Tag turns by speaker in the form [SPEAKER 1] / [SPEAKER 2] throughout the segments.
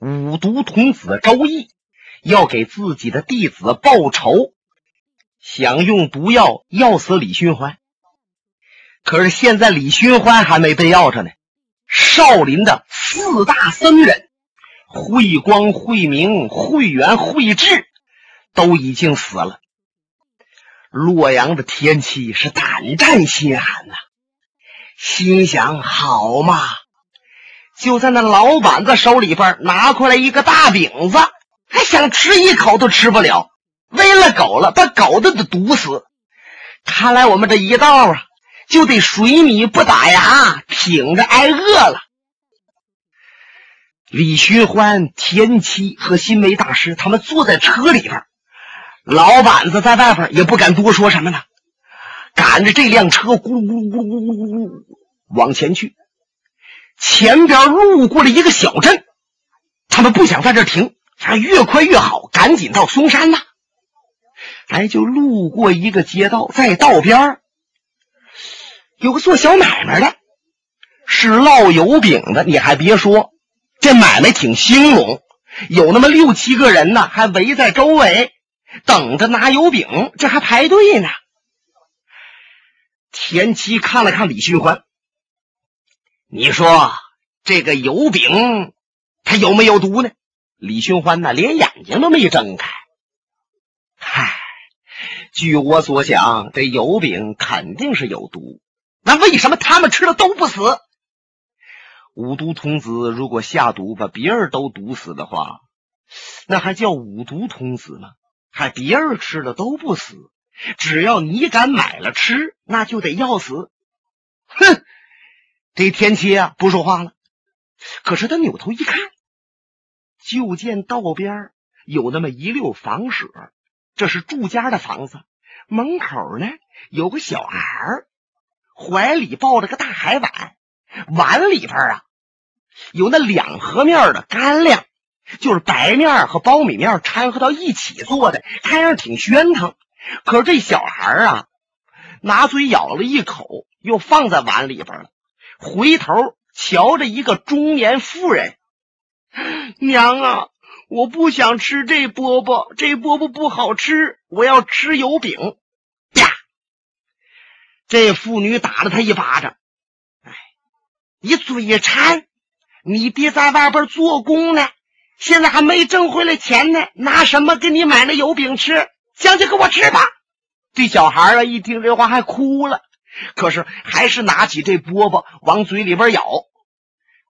[SPEAKER 1] 五毒童子周易要给自己的弟子报仇，想用毒药药死李寻欢。可是现在李寻欢还没被要着呢，少林的四大僧人慧光、慧明、慧远、慧智都已经死了。洛阳的天气是胆战心寒呐，心想：好嘛！就在那老板子手里边拿过来一个大饼子，还想吃一口都吃不了，喂了狗了，把狗都得毒死。看来我们这一道啊，就得水米不打牙，挺着挨饿了。李寻欢、田七和新梅大师他们坐在车里边，老板子在外边也不敢多说什么呢，赶着这辆车咕噜咕噜咕噜咕噜咕噜往前去。前边路过了一个小镇，他们不想在这停，想越快越好，赶紧到嵩山呐。哎，就路过一个街道，在道边有个做小买卖的，是烙油饼的。你还别说，这买卖挺兴隆，有那么六七个人呢，还围在周围等着拿油饼，这还排队呢。田七看了看李寻欢。你说这个油饼，它有没有毒呢？李寻欢呢，连眼睛都没睁开。嗨，据我所想，这油饼肯定是有毒。那为什么他们吃了都不死？五毒童子如果下毒把别人都毒死的话，那还叫五毒童子吗？还别人吃了都不死，只要你敢买了吃，那就得要死。哼！这天七啊，不说话了。可是他扭头一看，就见道边有那么一溜房舍，这是住家的房子。门口呢有个小孩怀里抱着个大海碗，碗里边啊有那两合面的干粮，就是白面和苞米面掺和到一起做的，看样挺喧腾。可是这小孩啊，拿嘴咬了一口，又放在碗里边了。回头瞧着一个中年妇人，娘啊，我不想吃这饽饽，这饽饽不好吃，我要吃油饼。啪！这妇女打了他一巴掌。哎，你嘴馋，你爹在外边做工呢，现在还没挣回来钱呢，拿什么给你买那油饼吃？将就给我吃吧。这小孩啊，一听这话还哭了。可是还是拿起这饽饽往嘴里边咬，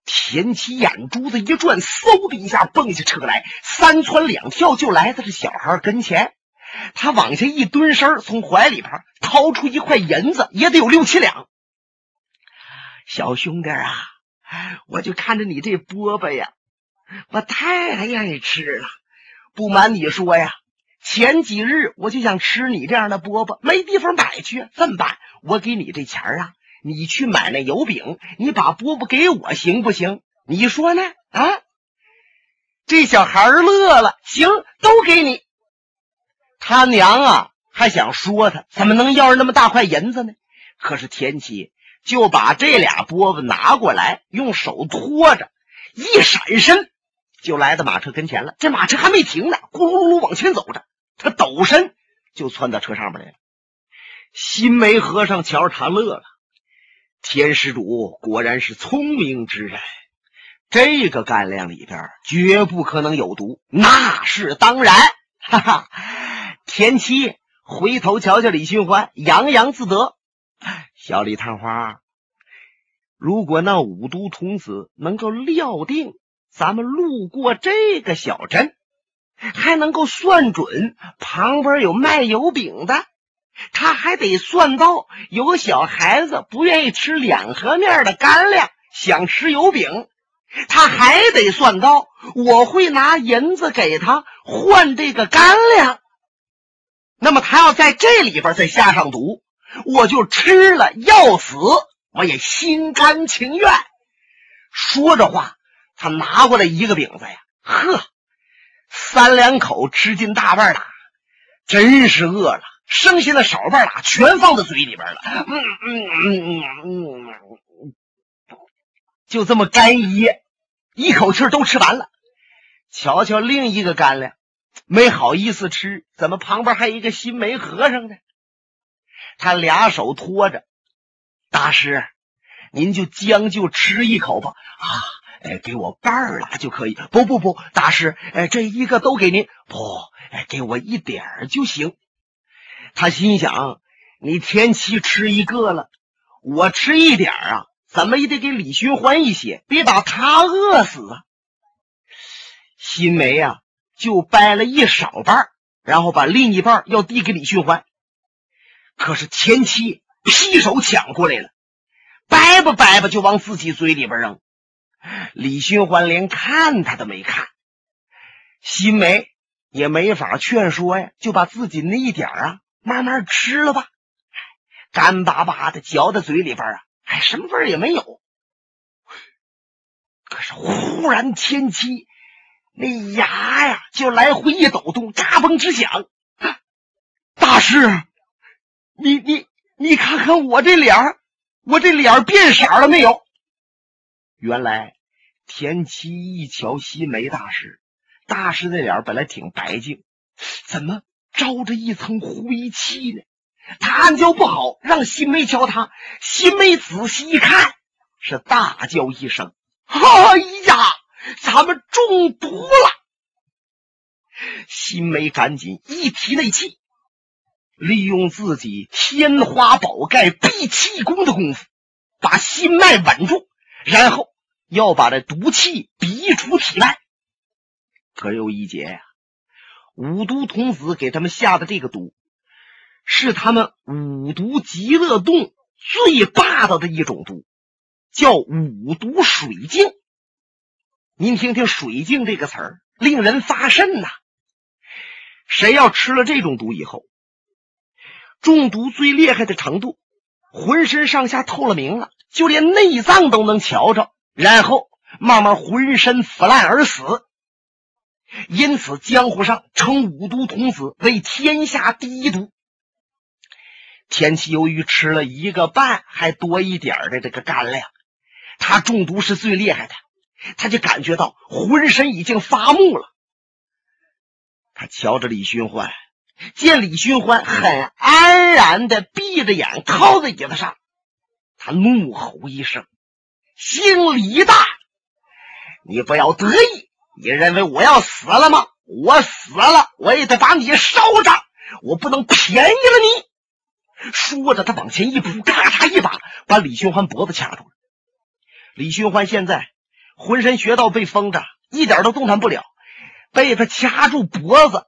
[SPEAKER 1] 田七眼珠子一转，嗖的一下蹦下车来，三窜两跳就来到这小孩跟前。他往下一蹲身，从怀里边掏出一块银子，也得有六七两。小兄弟啊，我就看着你这饽饽呀，我太愿意吃了。不瞒你说呀。前几日我就想吃你这样的饽饽，没地方买去。这么办？我给你这钱啊，你去买那油饼，你把饽饽给我行不行？你说呢？啊！这小孩乐了，行，都给你。他娘啊，还想说他怎么能要那么大块银子呢？可是田七就把这俩饽饽拿过来，用手托着，一闪身就来到马车跟前了。这马车还没停呢，咕噜噜往前走着。他抖身就窜到车上面来了。新梅和尚瞧着他乐了。天施主果然是聪明之人，这个干粮里边绝不可能有毒，那是当然。哈哈，田七回头瞧瞧李寻欢，洋洋自得。小李探花，如果那五毒童子能够料定咱们路过这个小镇。还能够算准旁边有卖油饼的，他还得算到有个小孩子不愿意吃两合面的干粮，想吃油饼，他还得算到我会拿银子给他换这个干粮。那么他要在这里边再下上毒，我就吃了要死，我也心甘情愿。说着话，他拿过来一个饼子呀，呵。三两口吃进大半拉，真是饿了，剩下的少半拉全放在嘴里边了。嗯嗯嗯嗯嗯，就这么干噎，一口气都吃完了。瞧瞧另一个干粮，没好意思吃，怎么旁边还有一个新梅和尚呢？他俩手托着，大师，您就将就吃一口吧。啊，哎，给我半儿了就可以。不不不，大师，哎，这一个都给您。不，哎，给我一点儿就行。他心想，你天七吃一个了，我吃一点儿啊，怎么也得给李寻欢一些，别把他饿死啊。新梅呀，就掰了一少半，然后把另一半要递给李寻欢。可是前妻劈手抢过来了，掰吧掰吧就往自己嘴里边扔。李寻欢连看他都没看，新梅也没法劝说呀，就把自己那一点啊慢慢吃了吧，干巴巴的嚼在嘴里边啊，还什么味儿也没有。可是忽然前妻。那牙呀，就来回一抖动，嘎嘣直响。大师，你你你看看我这脸我这脸变色了没有？原来田七一瞧新梅大师，大师的脸本来挺白净，怎么招着一层灰气呢？他暗叫不好，让新梅瞧他。新梅仔细一看，是大叫一声：“哎呀！”咱们中毒了！新梅赶紧一提内气，利用自己天花宝盖闭气功的功夫，把心脉稳住，然后要把这毒气逼出体外。可有一劫呀，五毒童子给他们下的这个毒，是他们五毒极乐洞最霸道的一种毒，叫五毒水镜。您听听“水镜”这个词儿，令人发瘆呐。谁要吃了这种毒以后，中毒最厉害的程度，浑身上下透了明了，就连内脏都能瞧着，然后慢慢浑身腐烂而死。因此，江湖上称五毒童子为天下第一毒。田七由于吃了一个半还多一点的这个干粮，他中毒是最厉害的。他就感觉到浑身已经发木了。他瞧着李寻欢，见李寻欢很安然的闭着眼靠在椅子上，他怒吼一声：“姓李的，你不要得意！你认为我要死了吗？我死了，我也得把你烧着！我不能便宜了你！”说着，他往前一扑，咔嚓一把把李寻欢脖子掐住了。李寻欢现在。浑身穴道被封着，一点都动弹不了，被他掐住脖子，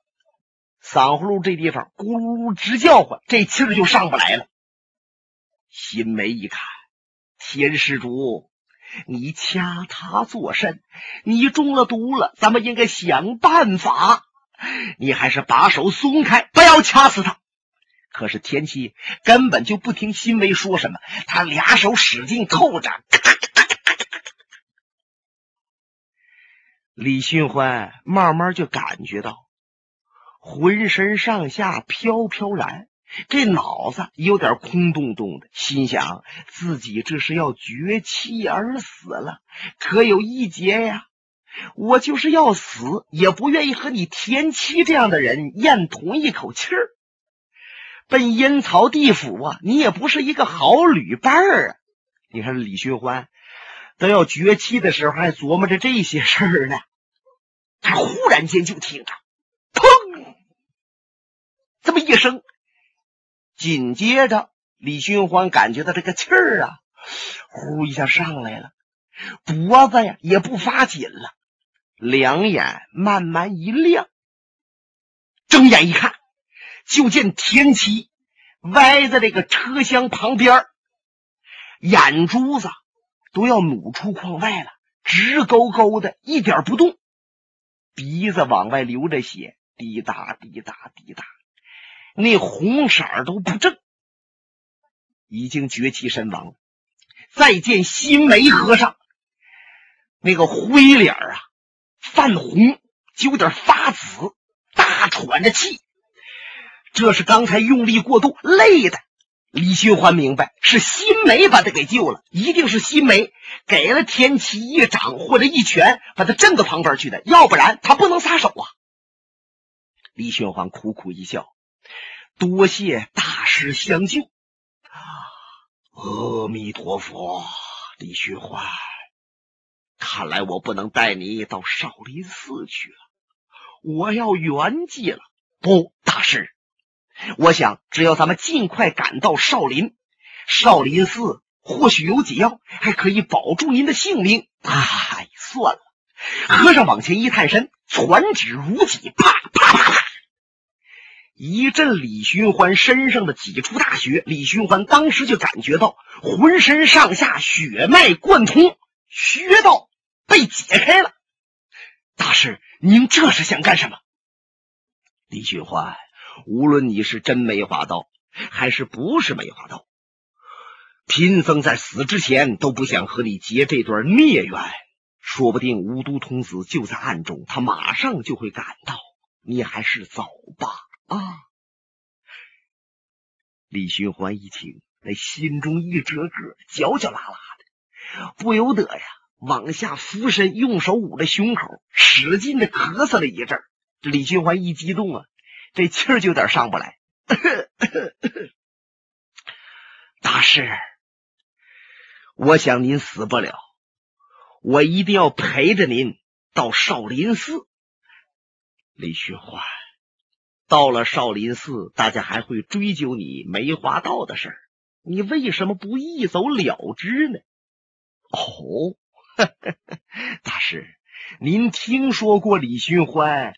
[SPEAKER 1] 嗓呼噜这地方咕噜噜直叫唤，这气儿就上不来了。心梅一看，天施主，你掐他作甚？你中了毒了，咱们应该想办法。你还是把手松开，不要掐死他。可是田七根本就不听新梅说什么，他俩手使劲扣着。咔咔咔咔李寻欢慢慢就感觉到浑身上下飘飘然，这脑子有点空洞洞的，心想自己这是要绝气而死了。可有一劫呀，我就是要死，也不愿意和你田七这样的人咽同一口气儿。奔阴曹地府啊，你也不是一个好旅伴儿啊！你看李寻欢。都要绝气的时候，还琢磨着这些事儿呢。他忽然间就听着，砰！这么一声，紧接着李寻欢感觉到这个气儿啊，呼一下上来了，脖子呀也不发紧了，两眼慢慢一亮，睁眼一看，就见田七歪在这个车厢旁边，眼珠子。都要努出眶外了，直勾勾的，一点不动，鼻子往外流着血，滴答滴答滴答，那红色都不正，已经绝气身亡。再见新梅和尚，那个灰脸啊，泛红，就有点发紫，大喘着气，这是刚才用力过度，累的，李寻欢明白是新梅把他给救了，一定是新梅给了天齐一掌或者一拳，把他震到旁边去的，要不然他不能撒手啊。李寻欢苦苦一笑，多谢大师相救。阿弥陀佛，李寻欢，看来我不能带你到少林寺去了，我要圆寂了。不，大师。我想，只要咱们尽快赶到少林，少林寺或许有解药，还可以保住您的性命。哎，算了。和尚往前一探身，传指如戟，啪啪啪啪，一阵李寻欢身上的几处大穴。李寻欢当时就感觉到浑身上下血脉贯通，穴道被解开了。大师，您这是想干什么？李寻欢。无论你是真梅花刀，还是不是梅花刀，贫僧在死之前都不想和你结这段孽缘。说不定五都童子就在暗中，他马上就会赶到，你还是走吧。啊！李寻欢一听，那心中一折个，焦焦拉拉的，不由得呀，往下俯身，用手捂着胸口，使劲的咳嗽了一阵。李寻欢一激动啊！这气儿就有点上不来，大师，我想您死不了，我一定要陪着您到少林寺。李寻欢，到了少林寺，大家还会追究你梅花道的事儿，你为什么不一走了之呢？哦，大师，您听说过李寻欢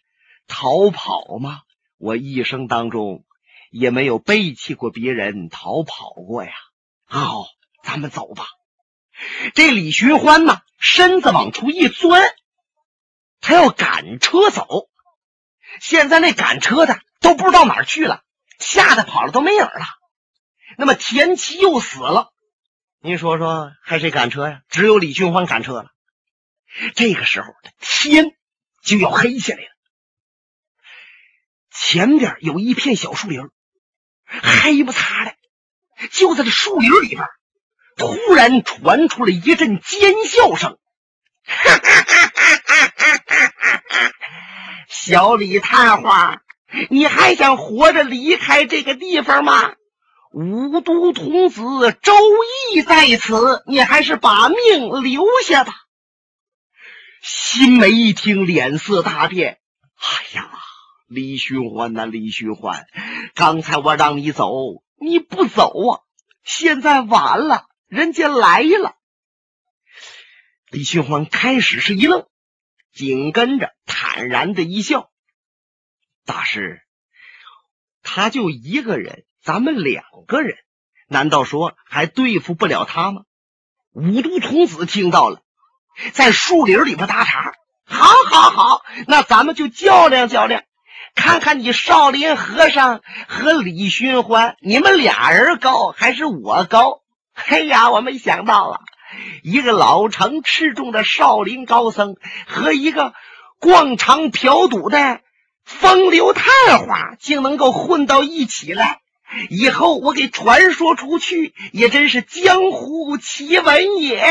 [SPEAKER 1] 逃跑吗？我一生当中也没有背弃过别人，逃跑过呀。好，咱们走吧。这李寻欢呢，身子往出一钻，他要赶车走。现在那赶车的都不知道哪儿去了，吓得跑了都没影了。那么田七又死了，您说说还谁赶车呀？只有李寻欢赶车了。这个时候，天就要黑下来了。前边有一片小树林，黑不擦的。就在这树林里边，突然传出了一阵尖笑声：“哈哈哈哈哈小李探花，你还想活着离开这个地方吗？五都童子周易在此，你还是把命留下吧。”新梅一听，脸色大变：“哎呀！”李寻欢呐，李寻欢，刚才我让你走，你不走啊！现在晚了，人家来了。李寻欢开始是一愣，紧跟着坦然的一笑：“大师，他就一个人，咱们两个人，难道说还对付不了他吗？”五毒童子听到了，在树林里边搭茬：“好，好，好，那咱们就较量较量。”看看你少林和尚和李寻欢，你们俩人高还是我高？哎呀，我没想到啊，一个老成持重的少林高僧和一个逛场嫖赌的风流探花，竟能够混到一起来。以后我给传说出去，也真是江湖奇闻也。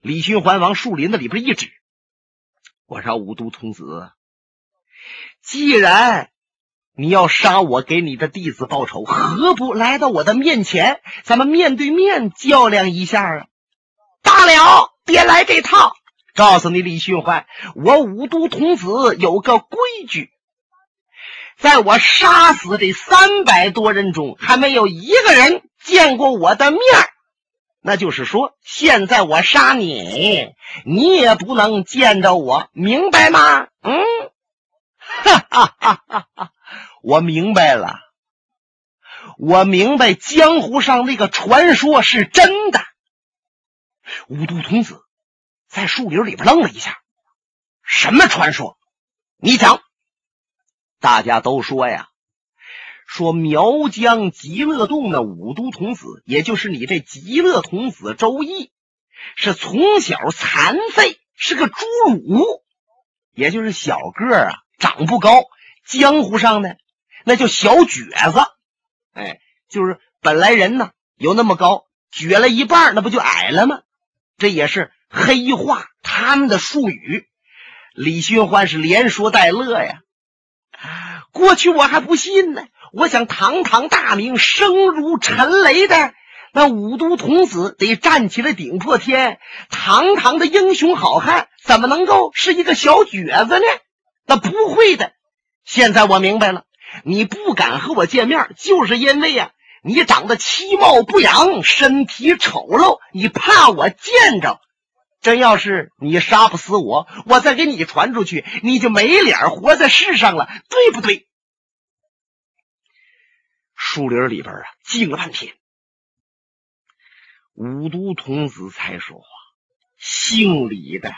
[SPEAKER 1] 李寻欢往树林子里边一指，我说五都童子。既然你要杀我给你的弟子报仇，何不来到我的面前，咱们面对面较量一下啊？大了，别来这套！告诉你，李寻欢，我五都童子有个规矩，在我杀死这三百多人中，还没有一个人见过我的面那就是说，现在我杀你，你也不能见着我，明白吗？嗯。哈哈哈！哈哈，我明白了，我明白江湖上那个传说是真的。五都童子在树林里边愣了一下，什么传说？你讲。大家都说呀，说苗疆极乐洞的五都童子，也就是你这极乐童子周易，是从小残废，是个侏儒，也就是小个啊。长不高，江湖上呢，那叫小蹶子。哎，就是本来人呢有那么高，撅了一半，那不就矮了吗？这也是黑话，他们的术语。李寻欢是连说带乐呀。过去我还不信呢，我想堂堂大名、声如陈雷的那五都童子得站起来顶破天，堂堂的英雄好汉怎么能够是一个小蹶子呢？那不会的。现在我明白了，你不敢和我见面，就是因为呀，你长得其貌不扬，身体丑陋，你怕我见着。真要是你杀不死我，我再给你传出去，你就没脸活在世上了，对不对？树林里边啊，静了半天。五都童子才说话：“姓李的，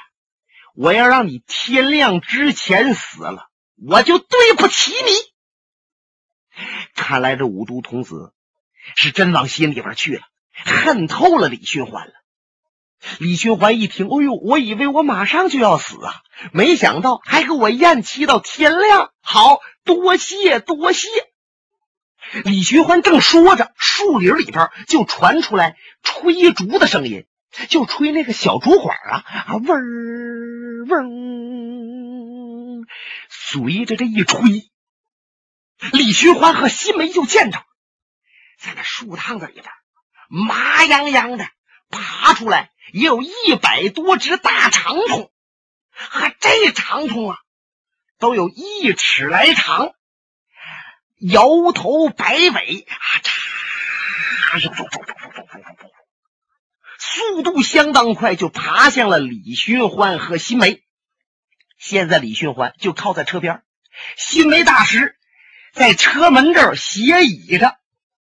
[SPEAKER 1] 我要让你天亮之前死了，我就对不起你。”看来这五都童子是真往心里边去了，恨透了李寻欢了。李寻欢一听，哎呦，我以为我马上就要死啊，没想到还给我咽气到天亮。好多谢多谢。李寻欢正说着，树林里边就传出来吹竹的声音，就吹那个小竹管啊啊，嗡嗡。随着这一吹，李寻欢和西梅就见着，在那树趟子里边，麻痒痒的爬出来。也有一百多只大长虫，和这长虫啊，都有一尺来长，摇头摆尾啊，速度相当快，就爬向了李寻欢和新梅。现在李寻欢就靠在车边，新梅大师在车门这儿斜倚着，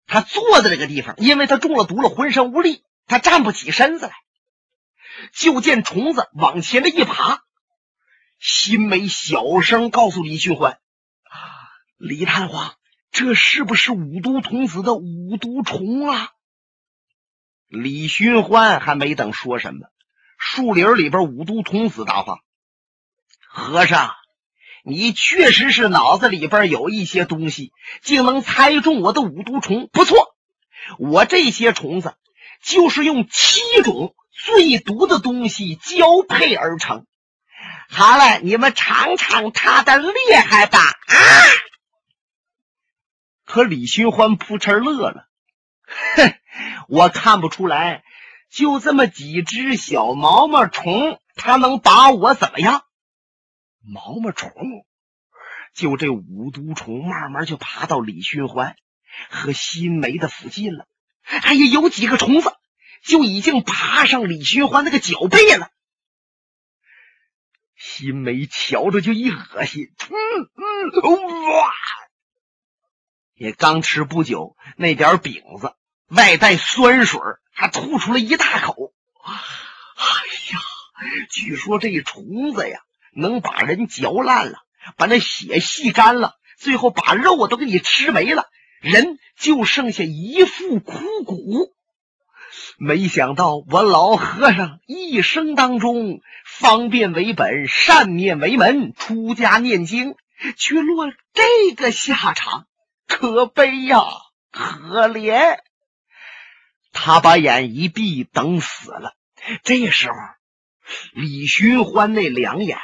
[SPEAKER 1] 他坐在这个地方，因为他中了毒了，浑身无力，他站不起身子来。就见虫子往前的一爬，新梅小声告诉李寻欢：“李探花，这是不是五毒童子的五毒虫啊？”李寻欢还没等说什么，树林里边五毒童子答话：“和尚，你确实是脑子里边有一些东西，竟能猜中我的五毒虫，不错。我这些虫子就是用七种。”最毒的东西交配而成。好了，你们尝尝它的厉害吧！啊！可李寻欢扑哧乐了，哼，我看不出来，就这么几只小毛毛虫，它能把我怎么样？毛毛虫，就这五毒虫，慢慢就爬到李寻欢和新梅的附近了。哎呀，有几个虫子。就已经爬上李寻欢那个脚背了。新梅瞧着就一恶心，嗯嗯，哇！也刚吃不久，那点饼子外带酸水，还吐出了一大口。哎呀，据说这虫子呀，能把人嚼烂了，把那血吸干了，最后把肉都给你吃没了，人就剩下一副枯骨。没想到我老和尚一生当中方便为本，善念为门，出家念经，却落这个下场，可悲呀，可怜！他把眼一闭，等死了。这时候，李寻欢那两眼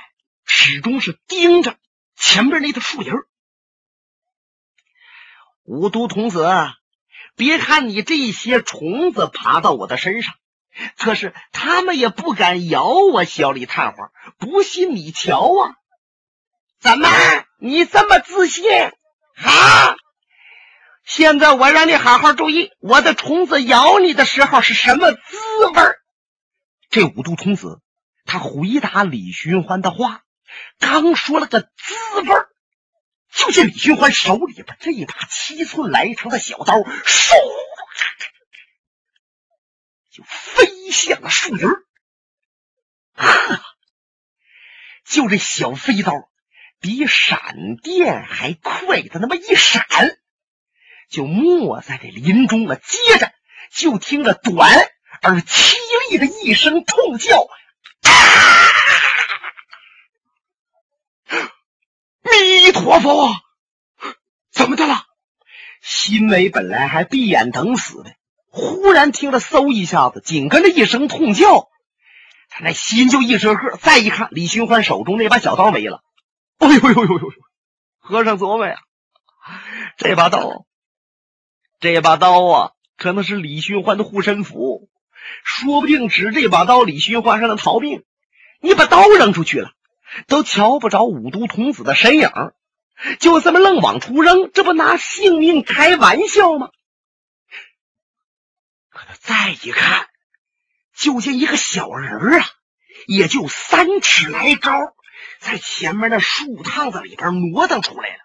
[SPEAKER 1] 始终是盯着前边那个树林。五都童子。别看你这些虫子爬到我的身上，可是他们也不敢咬我。小李探花，不信你瞧啊！怎么你这么自信啊？现在我让你好好注意，我的虫子咬你的时候是什么滋味这五毒童子他回答李寻欢的话，刚说了个滋味就见李寻欢手里边这一把七寸来长的小刀，嗖，就飞向了树林呵就这小飞刀，比闪电还快的那么一闪，就没在这林中了。接着就听着短而凄厉的一声痛叫。弥陀佛，怎么的了？新梅本来还闭眼等死的，忽然听了嗖一下子，紧跟着一声痛叫，他那心就一折个。再一看，李寻欢手中那把小刀没了。哎呦呦呦呦呦！和尚琢磨呀，这把刀，这把刀啊，可能是李寻欢的护身符，说不定指这把刀，李寻欢让他逃命。你把刀扔出去了，都瞧不着五毒童子的身影。就这么愣往出扔，这不拿性命开玩笑吗？可他再一看，就见一个小人儿啊，也就三尺来高，在前面那树趟子里边挪腾出来了，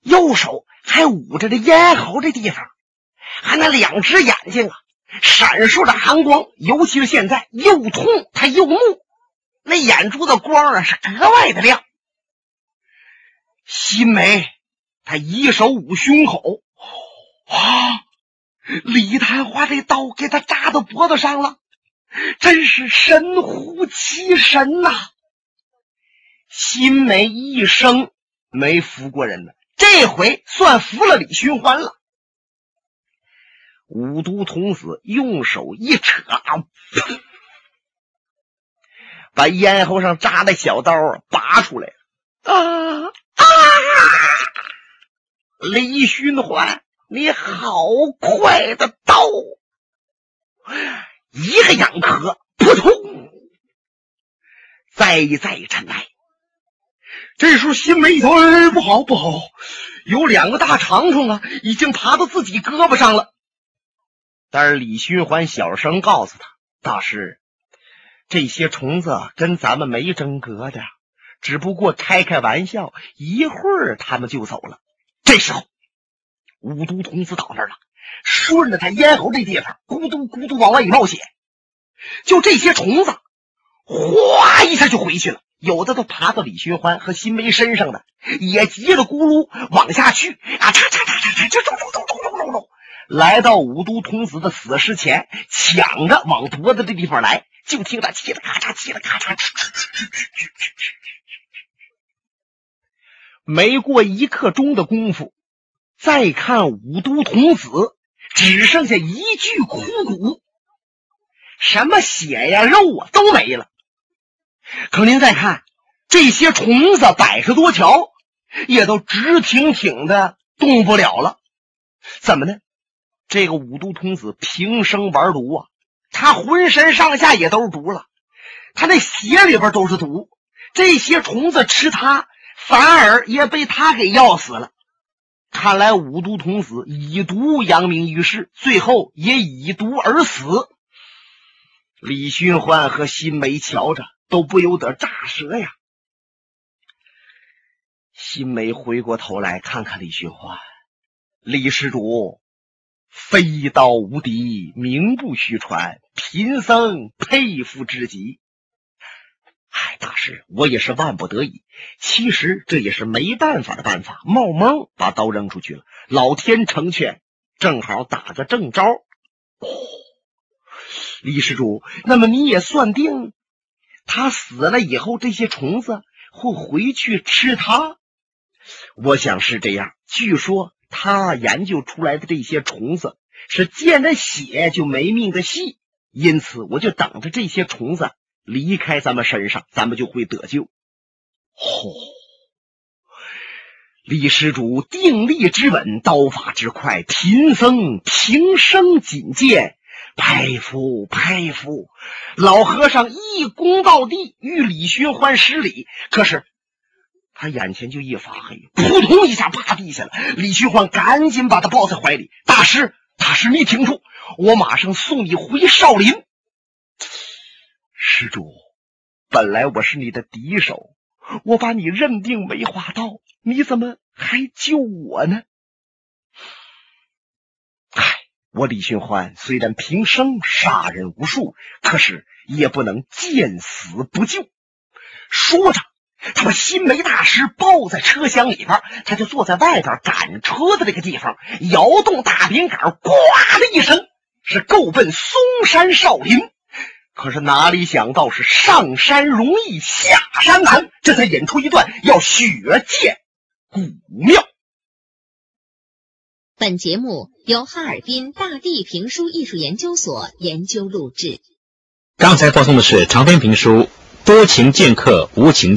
[SPEAKER 1] 右手还捂着这咽喉这地方，还那两只眼睛啊，闪烁着寒光，尤其是现在又痛他又怒，那眼珠子光啊是格外的亮。新梅，他一手捂胸口，啊！李探花这刀给他扎到脖子上了，真是神乎其神呐！新梅一生没服过人呢，这回算服了李寻欢了。五毒童子用手一扯，把咽喉上扎的小刀拔出来了啊！啊！李寻欢，你好快的刀！一个仰壳，扑通！再再尘埃。这时候，心梅一头，哎，不好，不好！有两个大长虫啊，已经爬到自己胳膊上了。但是李寻欢小声告诉他：“大师，这些虫子跟咱们没争格的。”只不过开开玩笑，一会儿他们就走了。这时候，五毒童子倒那儿了，顺着他咽喉这地方，咕嘟咕嘟往外一冒血。就这些虫子，哗一下就回去了。有的都爬到李寻欢和新梅身上的，也急了咕噜往下去啊！嚓嚓嚓嚓嚓，就咚咚咚咚咚咚咚，来到五都童子的死尸前，抢着往脖子这地方来。就听他嘁哩咔嚓，嘁哩咔嚓，没过一刻钟的功夫，再看五都童子，只剩下一具枯骨，什么血呀、肉啊都没了。可您再看这些虫子，百十多条，也都直挺挺的动不了了。怎么呢？这个五毒童子平生玩毒啊，他浑身上下也都是毒了，他那血里边都是毒。这些虫子吃他。反而也被他给要死了。看来五毒童子以毒扬名于世，最后也以毒而死。李寻欢和新梅瞧着都不由得咋舌呀。新梅回过头来看看李寻欢，李施主，飞刀无敌，名不虚传，贫僧佩服之极。嗨，大师，我也是万不得已。其实这也是没办法的办法。冒蒙把刀扔出去了，老天成全，正好打个正招。哦，李施主，那么你也算定他死了以后，这些虫子会回去吃他？我想是这样。据说他研究出来的这些虫子是见着血就没命的细，因此我就等着这些虫子。离开咱们身上，咱们就会得救。吼！李施主定力之稳，刀法之快，贫僧平生仅见，佩服佩服！老和尚一躬到地，与李寻欢施礼。可是他眼前就一发黑，扑通一下趴地下了。李寻欢赶紧把他抱在怀里：“大师，大师，你挺住，我马上送你回少林。”施主，本来我是你的敌手，我把你认定梅花道，你怎么还救我呢？唉，我李寻欢虽然平生杀人无数，可是也不能见死不救。说着，他把新梅大师抱在车厢里边，他就坐在外边赶车的这个地方，摇动大扁杆，呱的一声，是够奔嵩山少林。可是哪里想到是上山容易下山难，这才引出一段要血溅古庙。
[SPEAKER 2] 本节目由哈尔滨大地评书艺术研究所研究录制。
[SPEAKER 3] 刚才播送的是长篇评书《多情剑客无情剑》，